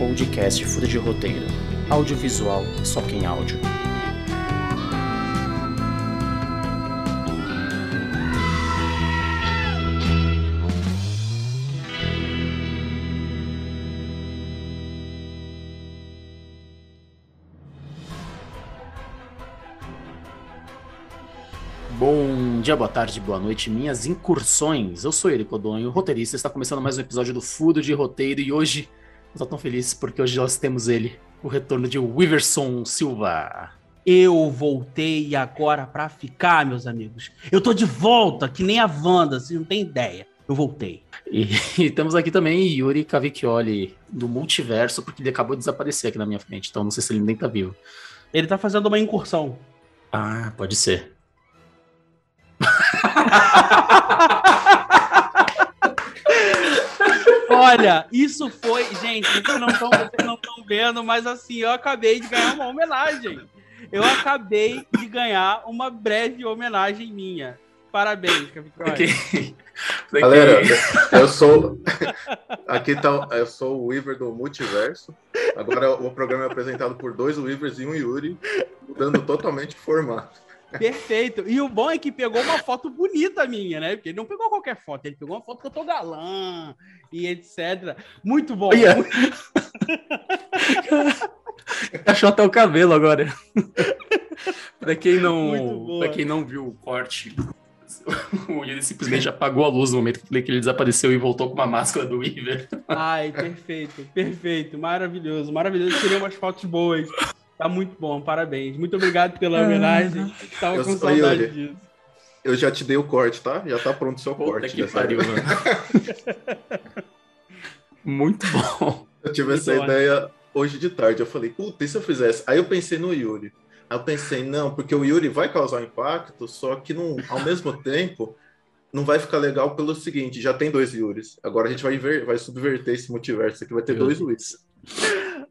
podcast Fura de Roteiro. Audiovisual, só quem áudio. Bom dia, boa tarde, boa noite, minhas incursões. Eu sou Eric Odonho, roteirista. Está começando mais um episódio do Furo de Roteiro e hoje tô tão feliz porque hoje nós temos ele, o retorno de Wiverson Silva. Eu voltei agora para ficar, meus amigos. Eu tô de volta, que nem a Wanda, vocês não tem ideia. Eu voltei. E, e temos aqui também Yuri Cavicchioli, do multiverso, porque ele acabou de desaparecer aqui na minha frente, então não sei se ele nem tá vivo. Ele tá fazendo uma incursão. Ah, pode ser. Olha, isso foi. Gente, vocês não estão vendo, mas assim, eu acabei de ganhar uma homenagem. Eu acabei de ganhar uma breve homenagem minha. Parabéns, Capitão. Okay. Galera, eu sou. Aqui tá. Eu sou o Weaver do Multiverso. Agora o programa é apresentado por dois Weavers e um Yuri, mudando totalmente o formato. Perfeito. E o bom é que pegou uma foto bonita minha, né? Porque ele não pegou qualquer foto, ele pegou uma foto que eu tô galã e etc. Muito bom. Yeah. Muito... Achou até o cabelo agora. para quem não, para quem não viu o corte, ele simplesmente apagou a luz no momento que ele desapareceu e voltou com uma máscara do Weaver. Ai, perfeito, perfeito, maravilhoso, maravilhoso. Tirei umas fotos boas. Tá muito bom, parabéns. Muito obrigado pela ah. homenagem. Tava eu com saudade disso. Eu já te dei o corte, tá? Já tá pronto o seu Puta corte. Que pariu, mano. muito bom. Eu tive muito essa bom. ideia hoje de tarde. Eu falei, puta, e se eu fizesse? Aí eu pensei no Yuri. Aí eu pensei, não, porque o Yuri vai causar impacto, só que não, ao mesmo tempo não vai ficar legal pelo seguinte, já tem dois Yuris. Agora a gente vai, ver, vai subverter esse multiverso aqui, vai ter Meu dois Luiz.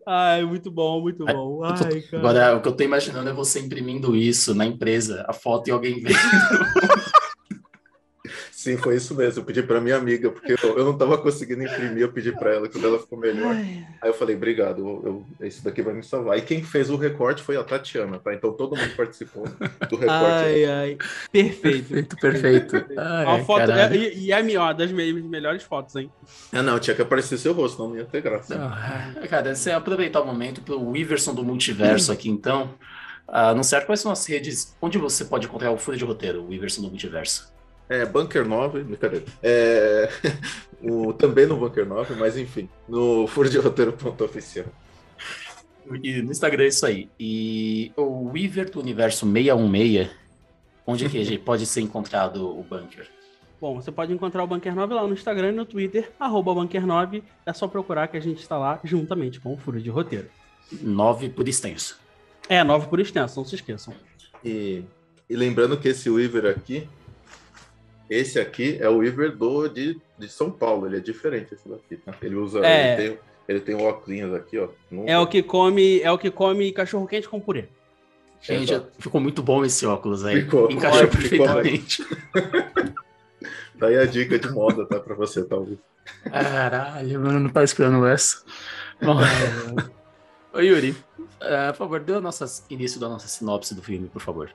Ai, muito bom, muito bom. Ai, agora, o que eu tô imaginando é você imprimindo isso na empresa, a foto e alguém vendo. Sim, foi isso mesmo. Eu pedi para minha amiga, porque eu, eu não estava conseguindo imprimir, eu pedi para ela quando ela ficou melhor. Ai. Aí eu falei, obrigado, eu, eu, esse daqui vai me salvar. E quem fez o recorte foi a Tatiana, tá? Então todo mundo participou do recorte. Ai, ai. Perfeito. Perfeito, perfeito. Ai, foto, é, e, e é a melhor, das melhores fotos, hein? Ah, não, tinha que aparecer seu rosto, não ia ter graça. Não, cara, você aproveitar o momento pro Iverson do multiverso aqui, então. Uh, não certo, quais são as redes onde você pode encontrar o Fúria de Roteiro, o Iverson do multiverso? É, Bunker 9, brincadeira. É, o, também no Bunker 9, mas enfim, no furo de roteiro.oficial. E no Instagram é isso aí. E o Weaver do Universo 616, onde é que pode ser encontrado o Bunker? Bom, você pode encontrar o Bunker 9 lá no Instagram e no Twitter, arroba Bunker 9. É só procurar que a gente está lá juntamente com o Furo de Roteiro. 9 por extenso. É, 9 por extenso, não se esqueçam. E, e lembrando que esse Weaver aqui, esse aqui é o Weaver do, de, de São Paulo, ele é diferente esse daqui, tá? Ele usa. É. Ele tem, ele tem óculos aqui, ó. Nunca... É o que come, é o que come cachorro quente com purê. Gente, Exato. ficou muito bom esse óculos aí. Ficou, Encaixou ficou, perfeitamente. Daí a dica de moda, tá? Pra você, talvez. Caralho, mano, não tá esperando essa. Bom, Ô Yuri, uh, por favor, dê o nosso início da nossa sinopse do filme, por favor.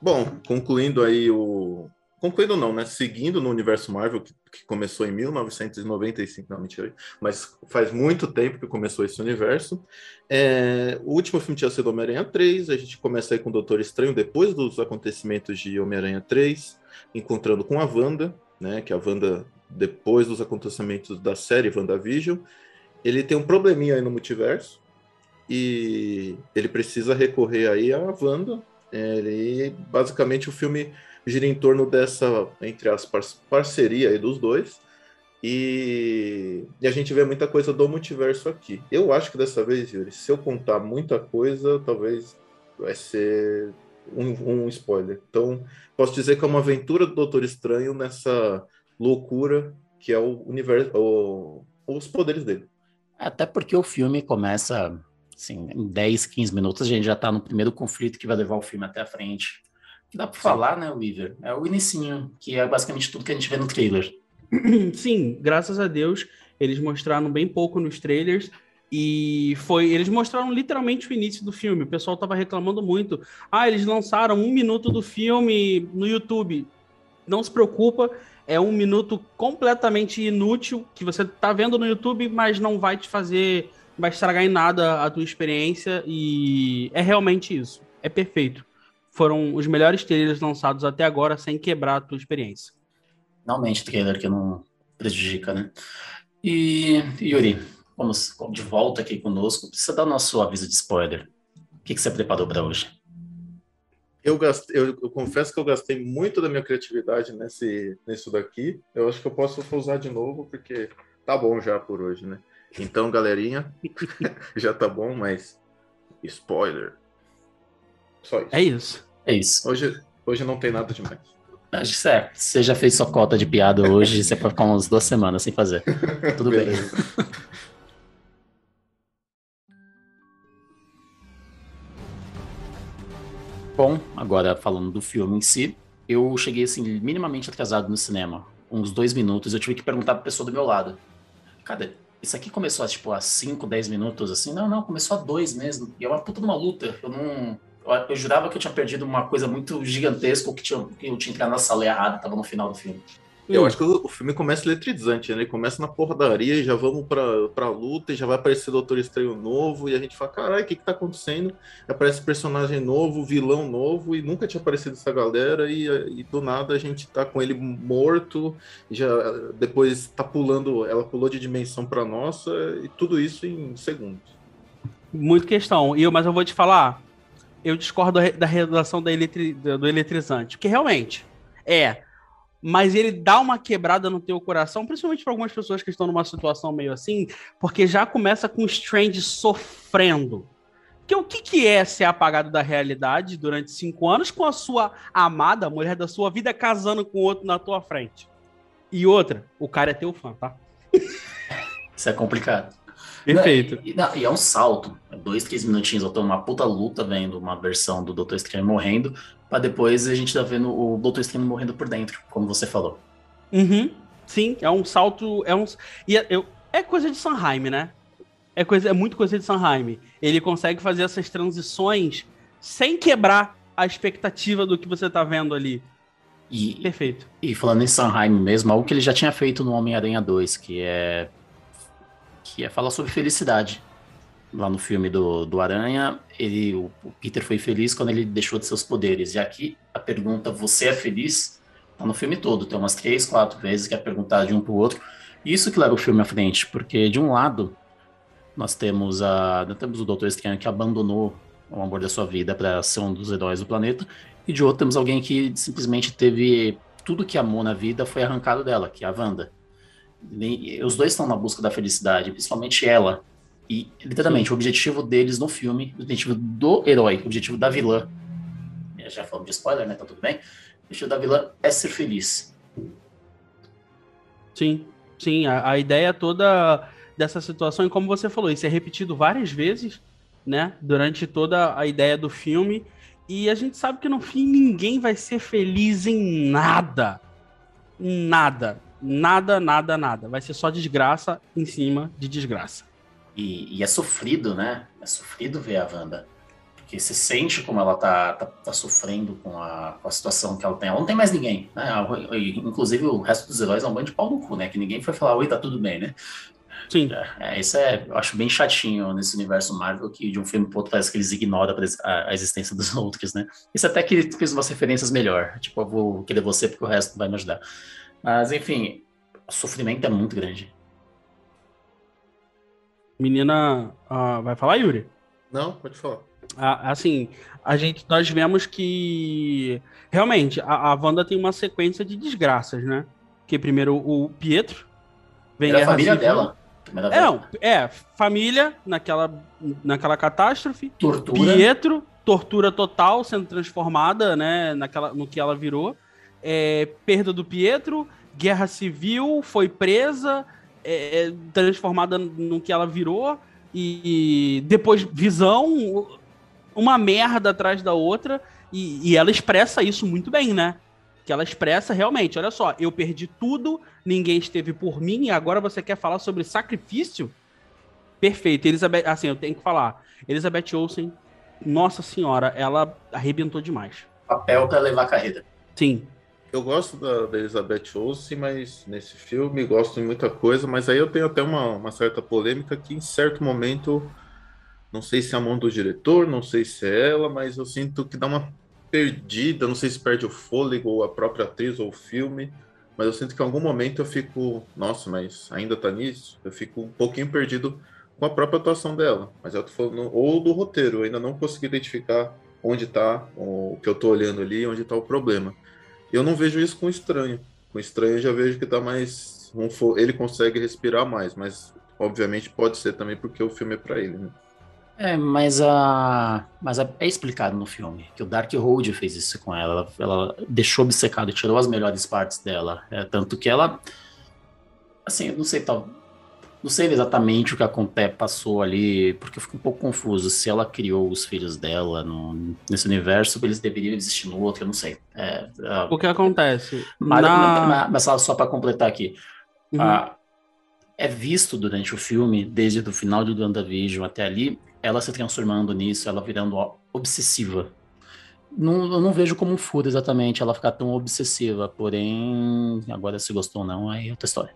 Bom, concluindo aí o, concluindo não, né? Seguindo no universo Marvel, que, que, começou em 1995, não, mentira, mas faz muito tempo que começou esse universo. É, o último filme tinha sido Homem-Aranha 3, a gente começa aí com o Doutor Estranho depois dos acontecimentos de Homem-Aranha 3, encontrando com a Wanda, né? Que a Wanda, depois dos acontecimentos da série WandaVision, ele tem um probleminha aí no multiverso, e ele precisa recorrer aí à Wanda. É, ele, basicamente, o filme gira em torno dessa, entre as parceria aí dos dois. E, e, a gente vê muita coisa do multiverso aqui. Eu acho que dessa vez, Yuri, se eu contar muita coisa, talvez vai ser um, um spoiler. Então, posso dizer que é uma aventura do Doutor Estranho nessa loucura que é o universo, o, os poderes dele. Até porque o filme começa, assim, em 10, 15 minutos, a gente já está no primeiro conflito que vai levar o filme até a frente que dá para falar, né, Weaver? É o inicinho, que é basicamente tudo que a gente vê no trailer. Sim, graças a Deus, eles mostraram bem pouco nos trailers. E foi. Eles mostraram literalmente o início do filme. O pessoal tava reclamando muito. Ah, eles lançaram um minuto do filme no YouTube. Não se preocupa, é um minuto completamente inútil que você tá vendo no YouTube, mas não vai te fazer. Vai estragar em nada a tua experiência. E é realmente isso. É perfeito. Foram os melhores trailers lançados até agora sem quebrar a tua experiência. Finalmente, trailer que não prejudica, né? E, Yuri, vamos de volta aqui conosco. Precisa dar nosso aviso de spoiler. O que, que você preparou para hoje? Eu, gastei, eu, eu, confesso que eu gastei muito da minha criatividade nesse, nisso daqui. Eu acho que eu posso usar de novo, porque tá bom já por hoje, né? Então, galerinha, já tá bom, mas spoiler. Só isso. É isso. É isso. Hoje, hoje não tem nada demais. Acho que é. Você já fez sua cota de piada hoje, você pode ficar umas duas semanas sem fazer. Tudo bem. Bom, agora falando do filme em si, eu cheguei assim, minimamente atrasado no cinema. Uns dois minutos, eu tive que perguntar pra pessoa do meu lado. Cara, isso aqui começou tipo, a 5, 10 minutos, assim? Não, não, começou a dois mesmo. E é uma puta de uma luta. Eu não eu jurava que eu tinha perdido uma coisa muito gigantesca, que, tinha, que eu tinha entrado na sala errada, tava no final do filme. Eu acho que o, filme começa eletrizante, né? Ele começa na porradaria e já vamos pra, pra luta e já vai aparecer Doutor Estranho novo e a gente fala, caralho, o que que tá acontecendo? Aparece personagem novo, vilão novo e nunca tinha aparecido essa galera e, e do nada a gente tá com ele morto, já depois tá pulando, ela pulou de dimensão pra nossa e tudo isso em segundos. Muito questão. E eu, mas eu vou te falar, eu discordo da redação da eletri, do eletrizante, porque realmente é. Mas ele dá uma quebrada no teu coração, principalmente para algumas pessoas que estão numa situação meio assim, porque já começa com o Strange sofrendo. Porque o que, que é ser apagado da realidade durante cinco anos com a sua amada, a mulher da sua vida, casando com outro na tua frente? E outra, o cara é teu fã, tá? Isso é complicado. Perfeito. E, e, é um salto. É dois, três minutinhos, eu tô uma puta luta vendo uma versão do Doutor Estranho morrendo, pra depois a gente tá vendo o Doutor Estranho morrendo por dentro, como você falou. Uhum. Sim, é um salto. É, um, e é, eu, é coisa de Sanheim, né? É, coisa, é muito coisa de Sanheim. Ele consegue fazer essas transições sem quebrar a expectativa do que você tá vendo ali. E, Perfeito. E falando em Sanheim mesmo, algo que ele já tinha feito no Homem-Aranha 2, que é que é falar sobre felicidade. Lá no filme do, do Aranha, ele, o, Peter foi feliz quando ele deixou de seus poderes. E aqui a pergunta "Você é feliz?" tá no filme todo. Tem umas três, quatro vezes que é perguntar de um para o outro. Isso que leva o filme à frente, porque de um lado nós temos a nós temos o Doutor Estranho que abandonou o amor da sua vida para ser um dos heróis do planeta, e de outro temos alguém que simplesmente teve tudo que amou na vida foi arrancado dela, que é a Wanda os dois estão na busca da felicidade, principalmente ela. E, literalmente, Sim. o objetivo deles no filme, o objetivo do herói, o objetivo da vilã, já falamos de spoiler, né? Tá tudo bem? O objetivo da vilã é ser feliz. Sim, sim. A, a ideia toda dessa situação, e como você falou, isso é repetido várias vezes, né? Durante toda a ideia do filme. E a gente sabe que no fim ninguém vai ser feliz em nada. Nada nada, nada, nada. Vai ser só desgraça em cima de desgraça. E, e é sofrido, né? É sofrido ver a Wanda. Porque você sente como ela tá, tá, tá sofrendo com a, com a, situação que ela tem. Ela não tem mais ninguém, né? Inclusive o resto dos heróis é um bando de pau no cu, né? Que ninguém foi falar, oi, tá tudo bem, né? Sim. É, é, isso é, eu acho bem chatinho nesse universo Marvel, que de um filme pro outro parece que eles ignoram a, a existência dos outros, né? Isso até que fez umas referências melhor. Tipo, eu vou querer você porque o resto vai me ajudar. Mas, enfim, o sofrimento é muito grande. Menina, uh, vai falar, Yuri? Não, pode falar. Uh, assim, a gente, nós vemos que realmente a, a Wanda tem uma sequência de desgraças, né? Que primeiro o Pietro vem a família civil. dela. É, não, é, família naquela, naquela catástrofe. Tortura. Pietro, tortura total, sendo transformada, né, naquela, no que ela virou é, perda do Pietro, guerra civil, foi presa, é, é, transformada no que ela virou, e depois visão, uma merda atrás da outra, e, e ela expressa isso muito bem, né? Que ela expressa realmente, olha só, eu perdi tudo, ninguém esteve por mim, e agora você quer falar sobre sacrifício? perfeito. Elizabeth, assim, eu tenho que falar. Elizabeth Olsen, nossa senhora, ela arrebentou demais. Papel para levar a carreira. Sim. Eu gosto da, da, Elizabeth Olsen, mas nesse filme gosto de muita coisa, mas aí eu tenho até uma, uma certa polêmica que em certo momento, não sei se é a mão do diretor, não sei se é ela, mas eu sinto que dá uma perdida, não sei se perde o fôlego ou a própria atriz ou o filme, mas eu sinto que em algum momento eu fico, nossa, mas ainda tá nisso? Eu fico um pouquinho perdido com a própria atuação dela, mas eu tô falando, ou do roteiro, eu ainda não consegui identificar onde tá o que eu tô olhando ali, onde tá o problema. Eu não vejo isso com estranho. Com estranho eu já vejo que tá mais. Ele consegue respirar mais, mas obviamente pode ser também porque o filme é para ele, né? É, mas a. Mas a, é explicado no filme que o Dark Road fez isso com ela. Ela, ela deixou obcecado, tirou as melhores partes dela. É, tanto que ela. Assim, não sei, tal, não sei exatamente o que acontece, passou ali, porque eu fico um pouco confuso. Se ela criou os filhos dela no, nesse universo, eles deveriam existir no outro, eu não sei. É, é, o que acontece? Mas, Na... mas só, só para completar aqui. Uhum. Ah, é visto durante o filme, desde o final de WandaVision até ali, ela se transformando nisso, ela virando obsessiva. Não, eu não vejo como um furo exatamente ela ficar tão obsessiva, porém, agora se gostou ou não, aí é outra história.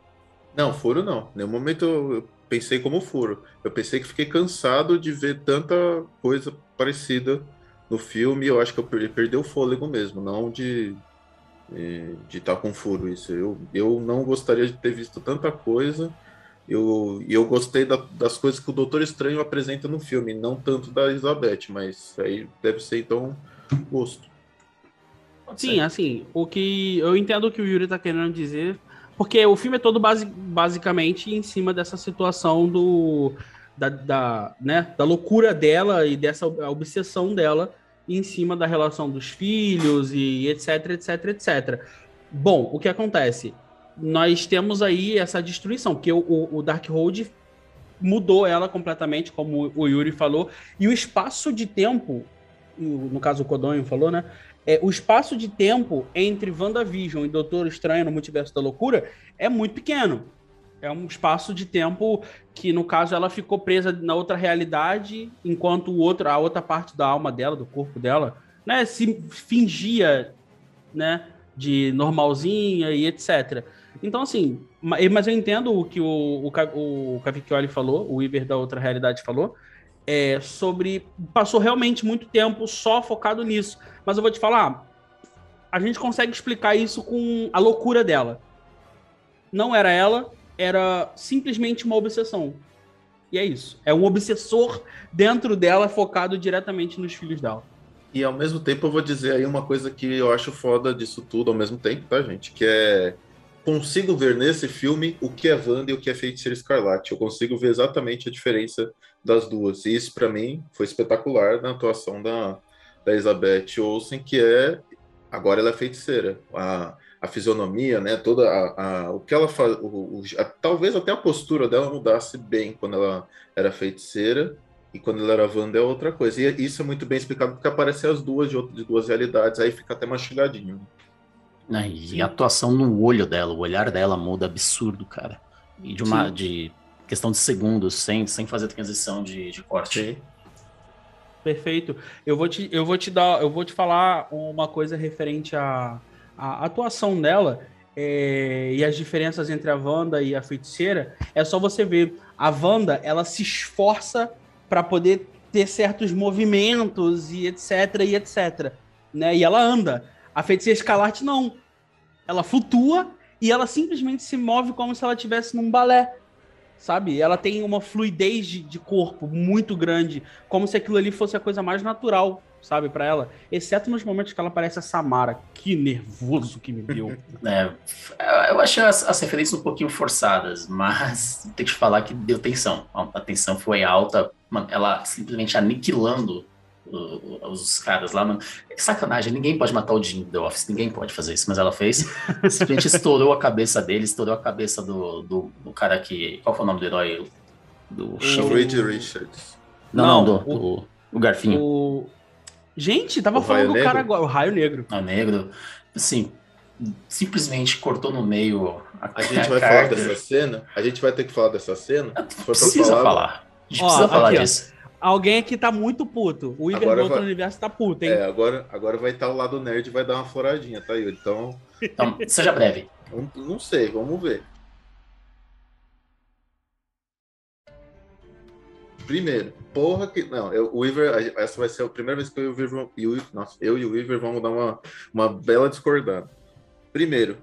Não, furo não. Nenhum momento eu pensei como furo. Eu pensei que fiquei cansado de ver tanta coisa parecida no filme. Eu acho que eu perdi o fôlego mesmo, não de de estar tá com furo isso. Eu, eu não gostaria de ter visto tanta coisa. Eu, eu gostei da, das coisas que o Doutor Estranho apresenta no filme, não tanto da Elizabeth, mas aí deve ser então gosto. Sim, assim, o que eu entendo o que o Yuri tá querendo dizer, porque o filme é todo base, basicamente em cima dessa situação do. Da, da, né, da loucura dela e dessa obsessão dela em cima da relação dos filhos e etc, etc, etc. Bom, o que acontece? Nós temos aí essa destruição, porque o, o Dark Road mudou ela completamente, como o Yuri falou, e o espaço de tempo, no caso o Codonho falou, né? é, o espaço de tempo entre WandaVision e Doutor Estranho no Multiverso da Loucura é muito pequeno. É um espaço de tempo que, no caso, ela ficou presa na outra realidade, enquanto o outro, a outra parte da alma dela, do corpo dela, né, se fingia, né, de normalzinha e etc. Então, assim, mas eu entendo o que o, o, o Cavicchioli falou, o Iver da outra realidade falou, é, sobre. Passou realmente muito tempo só focado nisso. Mas eu vou te falar, a gente consegue explicar isso com a loucura dela. Não era ela, era simplesmente uma obsessão. E é isso. É um obsessor dentro dela focado diretamente nos filhos dela. E ao mesmo tempo eu vou dizer aí uma coisa que eu acho foda disso tudo ao mesmo tempo, tá, gente? Que é consigo ver nesse filme o que é Wanda e o que é Feiticeira Escarlate. Eu consigo ver exatamente a diferença das duas. E isso, para mim, foi espetacular na atuação da, da Elizabeth Olsen, que é. Agora ela é feiticeira. A, a fisionomia, né? Toda a, a, o que ela faz, o, o, a, talvez até a postura dela mudasse bem quando ela era feiticeira e quando ela era Wanda é outra coisa. E isso é muito bem explicado porque aparecem as duas de, de duas realidades, aí fica até mastigadinho. Né? E a atuação no olho dela, o olhar dela muda absurdo, cara. E de uma Sim. de questão de segundos, sem, sem fazer transição de, de corte. Perfeito. Eu vou te, eu vou te dar, eu vou te falar uma coisa referente à, à atuação dela é, e as diferenças entre a Wanda e a feiticeira. É só você ver a Wanda, ela se esforça para poder ter certos movimentos e etc e etc, né? E ela anda. A feiticeira escalarte não. Ela flutua e ela simplesmente se move como se ela estivesse num balé. Sabe? Ela tem uma fluidez de, de corpo muito grande, como se aquilo ali fosse a coisa mais natural, sabe, para ela. Exceto nos momentos que ela parece a Samara. Que nervoso que me deu. É, eu achei as, as, referências um pouquinho forçadas, mas tem que te falar que deu tensão. A tensão foi alta, ela simplesmente aniquilando os caras lá, mano. É sacanagem, ninguém pode matar o Jim The Office, ninguém pode fazer isso, mas ela fez. Simplesmente estourou a cabeça dele, estourou a cabeça do, do, do cara que. Qual foi o nome do herói? Do Reed Richards. Não, não, do, o, do, o Garfinho. O... Gente, tava o falando do cara agora, o Raio Negro. O Negro. Assim, simplesmente cortou no meio a, a gente vai falar dessa cena? A gente vai ter que falar dessa cena? Precisa falar. falar A gente Ó, precisa falar aqui, disso. Alguém aqui tá muito puto. O Iver do outro vai... universo tá puto, hein? É, agora, agora vai estar tá o lado nerd vai dar uma floradinha, tá, Yuri? Então. Então, seja breve. Não, não sei, vamos ver. Primeiro, porra que. Não, eu, o Weaver, essa vai ser a primeira vez que eu e o Weaver, eu, nossa, eu e o Weaver vamos dar uma, uma bela discordada. Primeiro,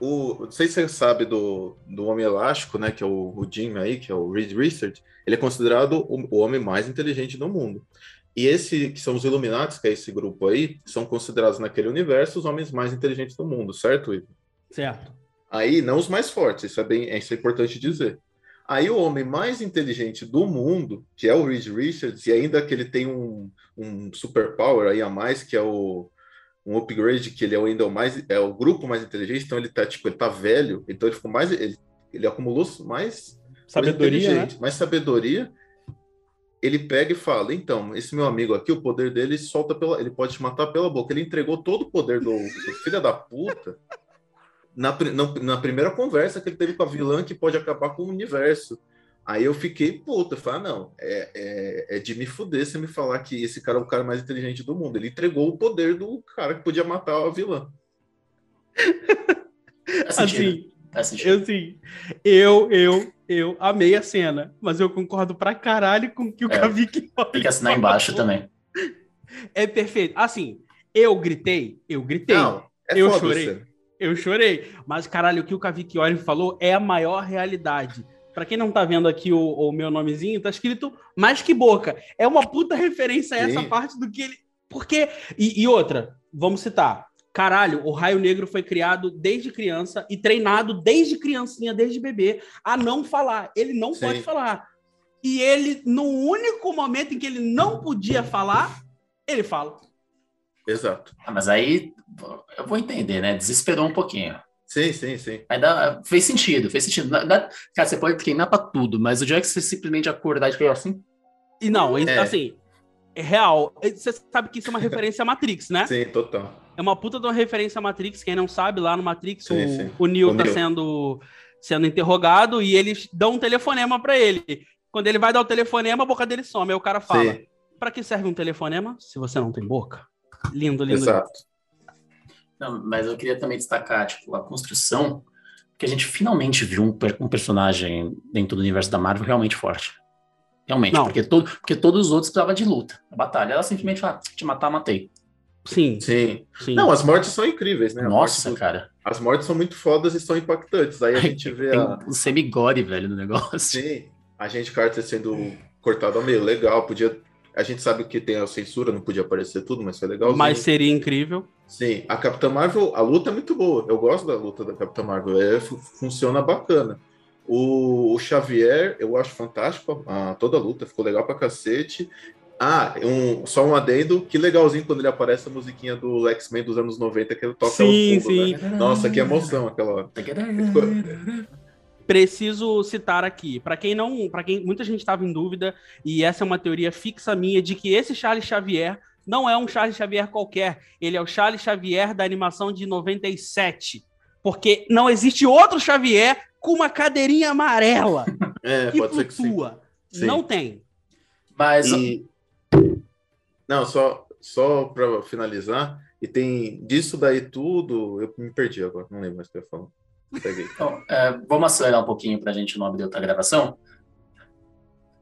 o, não sei se você sabe do, do Homem Elástico, né? Que é o, o Jim aí, que é o Reed Richards. Ele é considerado o, o homem mais inteligente do mundo. E esse, que são os Illuminati, que é esse grupo aí, são considerados naquele universo os homens mais inteligentes do mundo, certo, Weaver? Certo. Aí, não os mais fortes, isso é bem, isso é importante dizer. Aí o homem mais inteligente do mundo, que é o Reed Richards, e ainda que ele tem um, um superpower aí a mais, que é o um upgrade, que ele é ainda o mais é o grupo mais inteligente, então ele tá tipo, ele tá velho, então ele ficou mais ele, ele acumulou mais sabedoria, mais, né? mais sabedoria. Ele pega e fala: "Então, esse meu amigo aqui, o poder dele solta pela, ele pode te matar pela boca. Ele entregou todo o poder do, do filho da puta na, na, na, primeira conversa que ele teve com a vilã que pode acabar com o universo. Aí eu fiquei puta, falei, ah, não, é, é, é, de me fuder se me falar que esse cara é o cara mais inteligente do mundo. Ele entregou o poder do cara que podia matar a vilã. assim, eu sim, eu, eu, eu amei a cena, mas eu concordo pra caralho com o que o é, Kavik Tem que assinar embaixo também. É perfeito. Assim, eu gritei, eu gritei. Não, é eu chorei. Eu chorei. Mas, caralho, o que o Cavicchioli falou é a maior realidade. Para quem não tá vendo aqui o, o, meu nomezinho, tá escrito mais que boca. É uma puta referência a essa Sim. parte do que ele. Porque. E, e, outra, vamos citar. Caralho, o Raio Negro foi criado desde criança e treinado desde criancinha, desde bebê, a não falar. Ele não Sim. pode falar. E ele, no único momento em que ele não podia falar, ele fala. Exato. Ah, mas aí eu vou entender, né? Desesperou um pouquinho. Sim, sim, sim. Aí dá, fez sentido, fez sentido. Dá, cara, você pode treinar pra tudo, mas o dia que você simplesmente acordar e ficar assim. E não, é. assim, é real. Você sabe que isso é uma referência à Matrix, né? Sim, total. É uma puta de uma referência à Matrix. Quem não sabe, lá no Matrix, sim, o, sim. o Neo o tá Neo. sendo, sendo interrogado e eles dão um telefonema para ele. Quando ele vai dar o telefonema, a boca dele some. Aí o cara fala. Pra que serve um telefonema se você não tem boca? Lindo, lindo. Exato. Não, mas eu queria também destacar, tipo, a construção, que a gente finalmente viu um, um personagem dentro do universo da Marvel realmente forte. Realmente, porque, todo, porque todos os outros precisavam de luta. A batalha, ela simplesmente fala, te matar, matei. Sim. Sim. Sim. Não, as mortes são incríveis, né? Nossa, cara. As mortes são muito fodas e são impactantes. Aí a gente vê Tem a... o semigore, velho, no negócio. Sim. A gente Carter sendo cortado ao meio, legal. Podia a gente sabe que tem a censura, não podia aparecer tudo, mas foi legal. Mas seria incrível. Sim, a Capitã Marvel, a luta é muito boa. Eu gosto da luta da Capitã Marvel, é, funciona bacana. O, o, Xavier, eu acho fantástico, a, toda a luta ficou legal pra cacete. Ah, um, só um adendo, que legalzinho quando ele aparece a musiquinha do X-Men dos anos 90, que ele toca sim, fundo, sim. Né? Nossa, que emoção aquela. Ficou preciso citar aqui, para quem não, para quem muita gente estava em dúvida, e essa é uma teoria fixa minha de que esse Charles Xavier não é um Charles Xavier qualquer, ele é o Charles Xavier da animação de 97, porque não existe outro Xavier com uma cadeirinha amarela é, que flutua. Que sim. Não tem. Mas e... não, só só para finalizar, e tem disso daí tudo, eu me perdi agora, não lembro mais o que eu ia falar. Então, é, vamos acelerar um pouquinho para a gente não abrir outra gravação.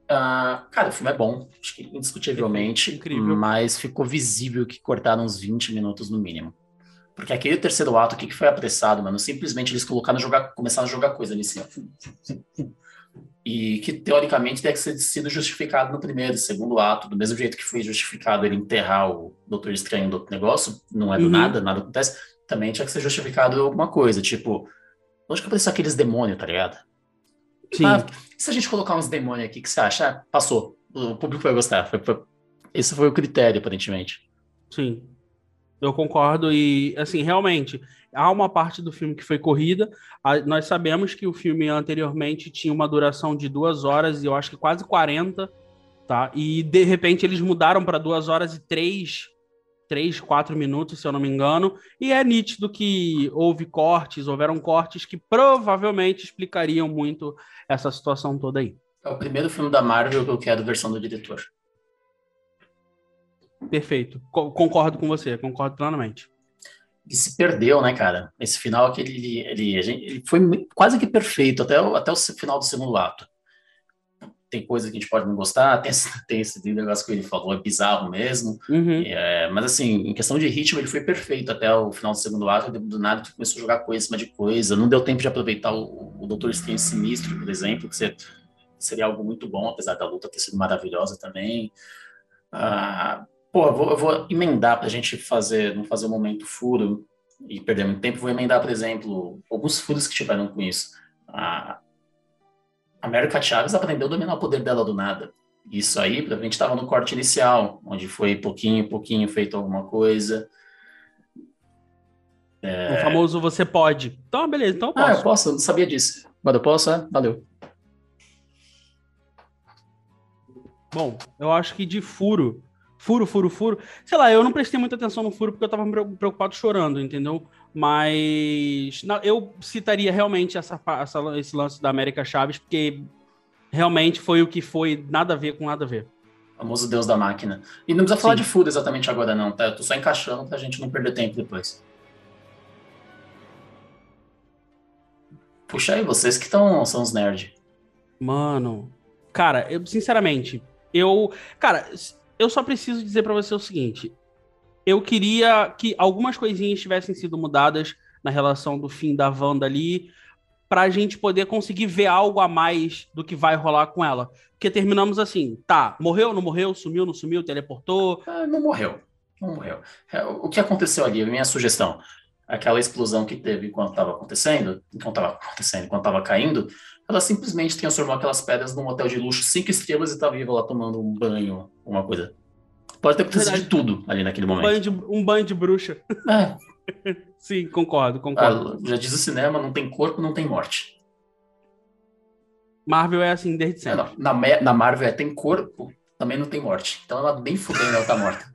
Uh, cara, o filme é bom, acho que indiscutivelmente, Incrível. mas ficou visível que cortaram uns 20 minutos no mínimo. Porque aquele terceiro ato, o que, que foi apressado, mano? Simplesmente eles colocaram jogar, começaram a jogar coisa ali assim, E que teoricamente deve ser sido justificado no primeiro, segundo ato, do mesmo jeito que foi justificado ele enterrar o Doutor Estranho do negócio, não é do uhum. nada, nada acontece, também tinha que ser justificado alguma coisa, tipo, Onde que apareceu aqueles demônios, tá ligado? Sim. Ah, se a gente colocar uns demônios aqui, o que você acha? Ah, passou. O público vai gostar. Foi, foi... Esse foi o critério, aparentemente. Sim. Eu concordo e, assim, realmente, há uma parte do filme que foi corrida. nós sabemos que o filme anteriormente tinha uma duração de duas horas e eu acho que quase 40, tá? E, de repente, eles mudaram para duas horas e três três, quatro minutos, se eu não me engano, e é nítido que houve cortes, houveram cortes que provavelmente explicariam muito essa situação toda aí. É o primeiro filme da Marvel que eu quero versão do diretor. Perfeito. Co concordo com você, concordo plenamente. E se perdeu, né, cara? Esse final aquele, ele, ele, ele foi quase que perfeito até o, até o final do segundo ato. Tem coisa que a gente pode não gostar, tem, tem esse negócio que ele falou, é bizarro mesmo. Uhum. É, mas assim, em questão de ritmo, ele foi perfeito até o final do segundo ato. Do nada, ele começou a jogar coisa em cima de coisa. Não deu tempo de aproveitar o, o Doutor Estranho Sinistro, por exemplo, que seria algo muito bom, apesar da luta ter sido maravilhosa também. Ah, Pô, eu vou, eu vou emendar para a gente fazer, não fazer um momento furo e perder muito tempo. Vou emendar, por exemplo, alguns furos que tiveram com isso. A América Chaves aprendeu a dominar o poder dela do nada. Isso aí, a gente estava no corte inicial, onde foi pouquinho, pouquinho feito alguma coisa. É... O famoso você pode. Então, beleza, então eu posso. Ah, eu posso, eu não sabia disso. Mas eu posso, é? Valeu. Bom, eu acho que de furo, furo, furo, furo. Sei lá, eu não prestei muita atenção no furo porque eu tava preocupado chorando, entendeu? Mas não, eu citaria realmente essa, essa, esse lance da América Chaves, porque realmente foi o que foi, nada a ver com nada a ver. O famoso Deus da máquina. E não precisa falar Sim. de furo exatamente agora, não, tá? Eu tô só encaixando pra gente não perder tempo depois. Puxa aí, vocês que tão, são os nerds. Mano, cara, eu sinceramente, eu. Cara, eu só preciso dizer para você o seguinte: eu queria que algumas coisinhas tivessem sido mudadas na relação do fim da Wanda ali, para a gente poder conseguir ver algo a mais do que vai rolar com ela. Porque terminamos assim, tá, morreu, não morreu, sumiu, não sumiu, teleportou. Ah, não morreu, não morreu. É, o que aconteceu ali, minha sugestão, aquela explosão que teve enquanto estava acontecendo, enquanto estava acontecendo, enquanto estava caindo, ela simplesmente transformou aquelas pedras num hotel de luxo cinco estrelas e tá viva lá tomando um banho, uma coisa. Pode ter acontecido de tudo ali naquele momento. Um banho de, um banho de bruxa. É. Sim, concordo, concordo. Ah, já diz o cinema, não tem corpo, não tem morte. Marvel é assim desde sempre. É, na, na Marvel é tem corpo, também não tem morte. Então ela bem fudendo, ela tá morta.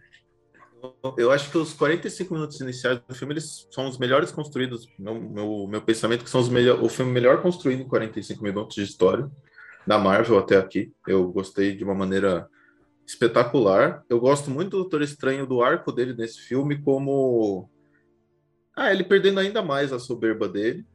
Eu acho que os 45 minutos iniciais do filme eles são os melhores construídos. Meu, meu, meu pensamento é que são os melhor, o filme melhor construído em 45 minutos de história da Marvel até aqui. Eu gostei de uma maneira espetacular. Eu gosto muito do Doutor Estranho, do arco dele nesse filme, como. Ah, ele perdendo ainda mais a soberba dele,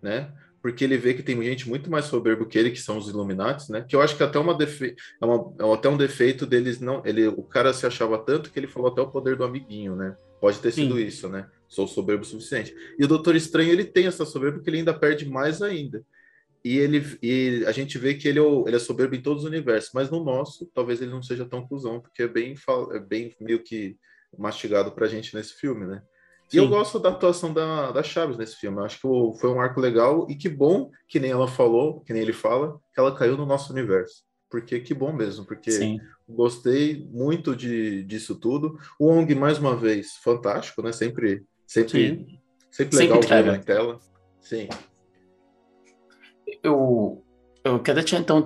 né? porque ele vê que tem gente muito mais soberbo que ele, que são os Illuminati, né? Que eu acho que até uma defe... é, uma... é até um defeito deles não, ele, o cara se achava tanto que ele falou até o poder do amiguinho, né? Pode ter sido Sim. isso, né? Sou soberbo o suficiente. E o Doutor Estranho ele tem essa soberba porque ele ainda perde mais ainda. E ele e a gente vê que ele é, ele é soberbo em todos os universos, mas no nosso talvez ele não seja tão cuzão, porque é bem é bem meio que mastigado pra gente nesse filme, né? E eu gosto da atuação da, da Chaves nesse filme. Eu acho que foi um arco legal e que bom, que nem ela falou, que nem ele fala, que ela caiu no nosso universo. Porque que bom mesmo, porque Sim. gostei muito de, disso tudo. O Ong, mais uma vez, fantástico, né? Sempre, sempre, sempre legal sempre ver na tela. Sim. Eu, eu queria, então,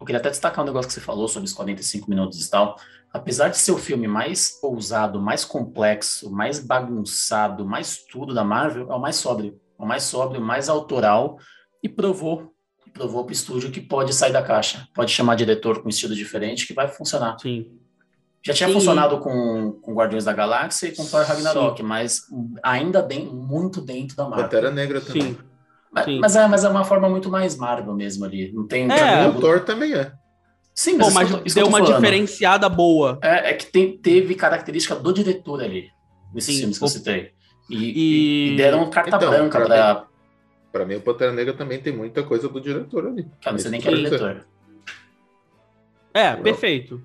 eu queria até destacar um negócio que você falou sobre os 45 minutos e tal apesar de ser o filme mais ousado, mais complexo, mais bagunçado, mais tudo da Marvel, é o mais sóbrio. É o mais sóbrio, mais autoral e provou provou para o estúdio que pode sair da caixa. Pode chamar diretor com estilo diferente que vai funcionar. Sim. Já tinha Sim. funcionado com, com Guardiões da Galáxia e com Thor Ragnarok, Sim. mas ainda bem, muito dentro da Marvel. Pantera Negra também. Sim. Mas, mas, é, mas é uma forma muito mais Marvel mesmo ali. Não tem. É, o Thor também é. Sim, mas, Pô, mas isso deu uma falando. diferenciada boa. É, é que tem, teve característica do diretor ali, nesses Sim, filmes que o... eu citei. E, e... e deram carta então, branca para. Para mim, o Pantera Negra também tem muita coisa do diretor ali. Cara, não sei nem que é diretor. É, perfeito.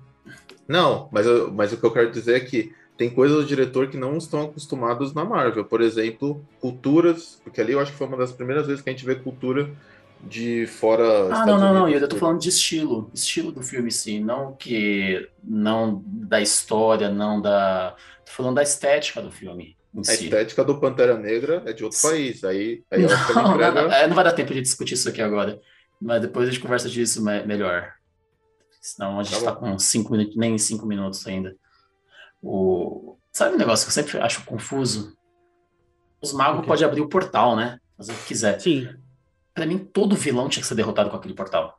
Não, mas, eu, mas o que eu quero dizer é que tem coisas do diretor que não estão acostumados na Marvel. Por exemplo, culturas, porque ali eu acho que foi uma das primeiras vezes que a gente vê cultura de fora. Ah, Estados não, não, não. Eu tô falando de estilo, estilo do filme, sim, não que não da história, não da. Tô falando da estética do filme. a si. estética do Pantera Negra é de outro país. Aí, aí não, entrega... não, é, não vai dar tempo de discutir isso aqui agora. Mas depois a gente conversa disso melhor. Senão a gente está tá com cinco minutos, nem cinco minutos ainda. O... Sabe um negócio que eu sempre acho confuso? Os magos okay. podem abrir o portal, né? Fazer o que quiser. Sim. Para mim, todo vilão tinha que ser derrotado com aquele portal.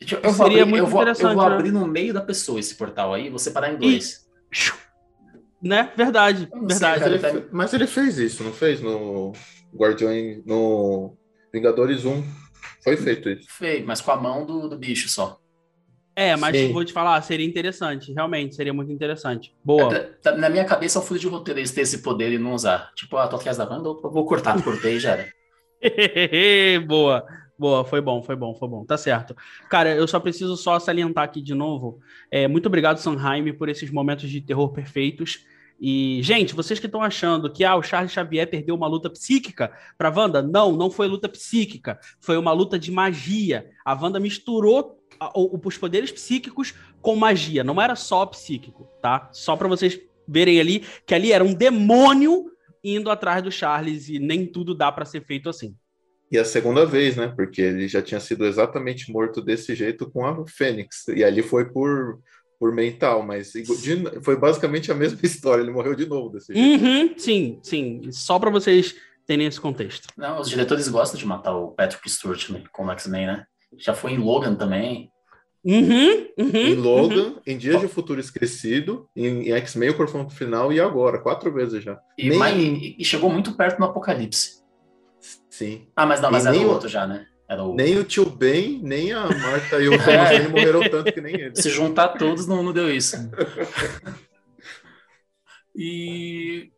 Eu, eu vou, Seria abrir, muito eu vou, eu vou né? abrir no meio da pessoa esse portal aí, vou separar em dois. Né? Verdade, sei, verdade. Mas cara. ele, mas ele fez isso, não fez? No Guardiões, no Vingadores 1. Foi feito isso. Feio, mas com a mão do, do bicho só. É, mas Sim. vou te falar, seria interessante, realmente, seria muito interessante. Boa. É, tá- Na minha cabeça, é o furo de roteiro eles ter esse poder e não usar. Tipo, ah, tô atrás da banda, eu vou cortar, cortei e já era. boa, boa, foi bom, foi bom, foi bom, tá certo. Cara, eu só preciso só salientar aqui de novo. É, muito obrigado, Sanheim, por esses momentos de terror perfeitos. E, gente, vocês que estão achando que ah, o Charles Xavier perdeu uma luta psíquica pra Wanda, não, não foi luta psíquica, foi uma luta de magia. A Wanda misturou os poderes psíquicos com magia, não era só psíquico, tá? Só pra vocês verem ali que ali era um demônio indo atrás do Charles e nem tudo dá pra ser feito assim. E a segunda vez, né? Porque ele já tinha sido exatamente morto desse jeito com a Fênix. E ali foi por, por mental, mas foi basicamente a mesma história. Ele morreu de novo desse jeito. Uhum, sim, sim. Só pra vocês terem esse contexto. Não, os diretores gostam de matar o Patrick Stewart né, como X-Men, né? Já foi em Logan também. Uhum, uhum. Em uhum. Logan, em Dias de Futuro Esquecido, em, em X-Men, o confronto final e agora, quatro vezes já. E, Nem- mas- e- e chegou muito perto no Apocalipse. Sim. Ah, mas não, mas E era o o- outro já, né? Era o... Nem o tio Ben, nem a Marta e o Thomas Wayne morreram tanto que nem ele. Se juntar todos, não, não deu isso. e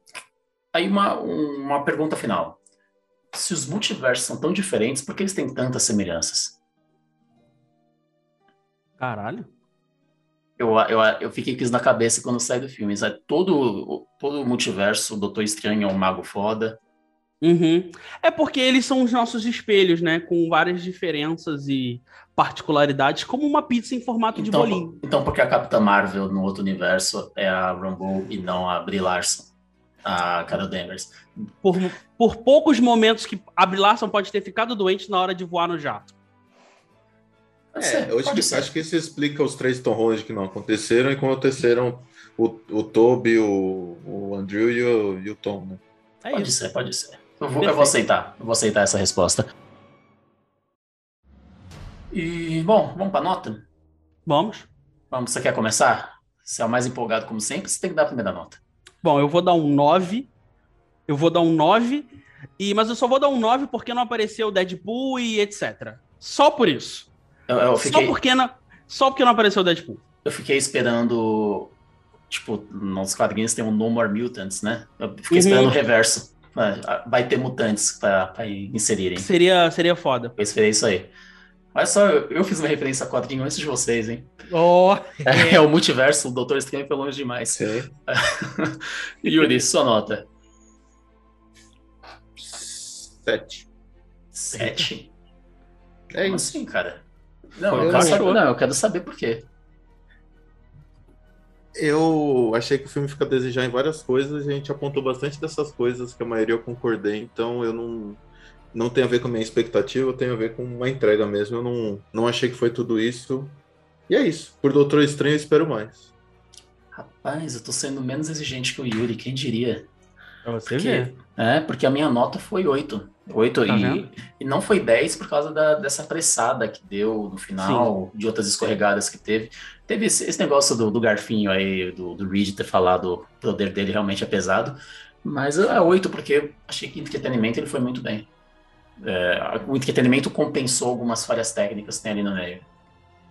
aí uma, um- uma pergunta final. Se os multiversos são tão diferentes, por que eles têm tantas semelhanças? Caralho. Eu, eu, eu fiquei com isso na cabeça quando saí do filme. sabe? Todo, todo o multiverso, o Doutor Estranho é um mago foda. Uhum. É porque eles são os nossos espelhos, né? Com várias diferenças e particularidades, como uma pizza em formato de Então, bolinho. então por que a Capitã Marvel no outro universo é a Rambo e não a Brie Larson? A Carol Danvers. Por, por poucos momentos que a Brie Larson pode ter ficado doente na hora de voar no jato. Pode É, pode que, acho que isso explica os três Holland que não aconteceram e aconteceram o, o Toby, o, o Andrew e o, e o Tom, né? É Pode isso. ser, pode ser. Eu vou, eu vou aceitar. Eu vou aceitar essa resposta. E, bom, vamos para nota? Vamos. Vamos, você quer começar? Você é o mais empolgado, como sempre, você tem que dar a primeira nota. Bom, eu vou dar um 9. Eu vou dar um 9. E, mas eu só vou dar um 9 porque não apareceu o Deadpool e etc. Só por isso. Eu, eu Só, fiquei, porque não, só porque não apareceu o Deadpool. eu fiquei esperando. Tipo, nos quadrinhos tem um No More Mutants, né? Eu fiquei Uhum. esperando o reverso. Vai ter mutantes para inserirem. Seria, seria foda. Eu esperei isso aí. Olha só, eu, eu fiz uma referência a quadrinho antes de vocês, hein? Oh, É, o multiverso, o Doutor Estranho foi longe demais. Sim. Yuri, sua nota. Sete. Sete? É Como isso. assim, cara? Não, eu quero saber, show. não, eu quero saber por quê. Eu achei que o filme fica a desejar em várias coisas, e a gente apontou bastante dessas coisas que a maioria eu concordei, então eu não, não tem a ver com a minha expectativa, tem a ver com uma entrega mesmo. Eu não, não achei que foi tudo isso. E é isso. Por Doutor Estranho eu espero mais. Rapaz, eu tô sendo menos exigente que o Yuri, quem diria? pra você Porque, ver. é, porque a minha nota foi 8. 8 Tá e, e não foi 10 por causa da- dessa apressada que deu no final, de outras escorregadas que teve. Teve esse, esse negócio do, do garfinho aí, do, do Reed ter falado o poder dele realmente é pesado. Mas é 8 porque achei que entretenimento ele foi muito bem. É, o entretenimento compensou algumas falhas técnicas que tem ali no meio.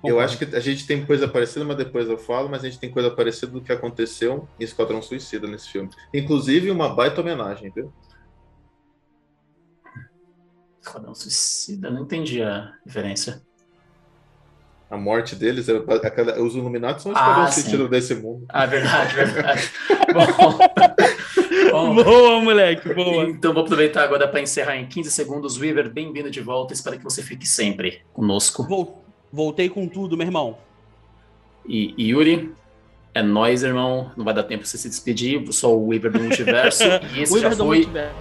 Eu acho que a gente tem coisa parecida, mas depois eu falo, mas a gente tem coisa parecida do que aconteceu em Esquadrão Suicida nesse filme. Inclusive uma baita homenagem, viu? Esquadrão Suicida, não entendi a referência. A morte deles, é- aquela- os Illuminati são o Ah. Suicida desse mundo. Ah, verdade, verdade. Bom, bom, Boa, moleque, boa. então vou aproveitar agora para encerrar em 15 segundos. Weaver, bem-vindo de volta. Espero que você fique sempre conosco. Vol- Voltei com tudo, meu irmão. E, e Yuri, é nóis, irmão. Não vai dar tempo pra você se despedir. Só o Weaver do multiverso. E esse já Weaver do foi Multiverso.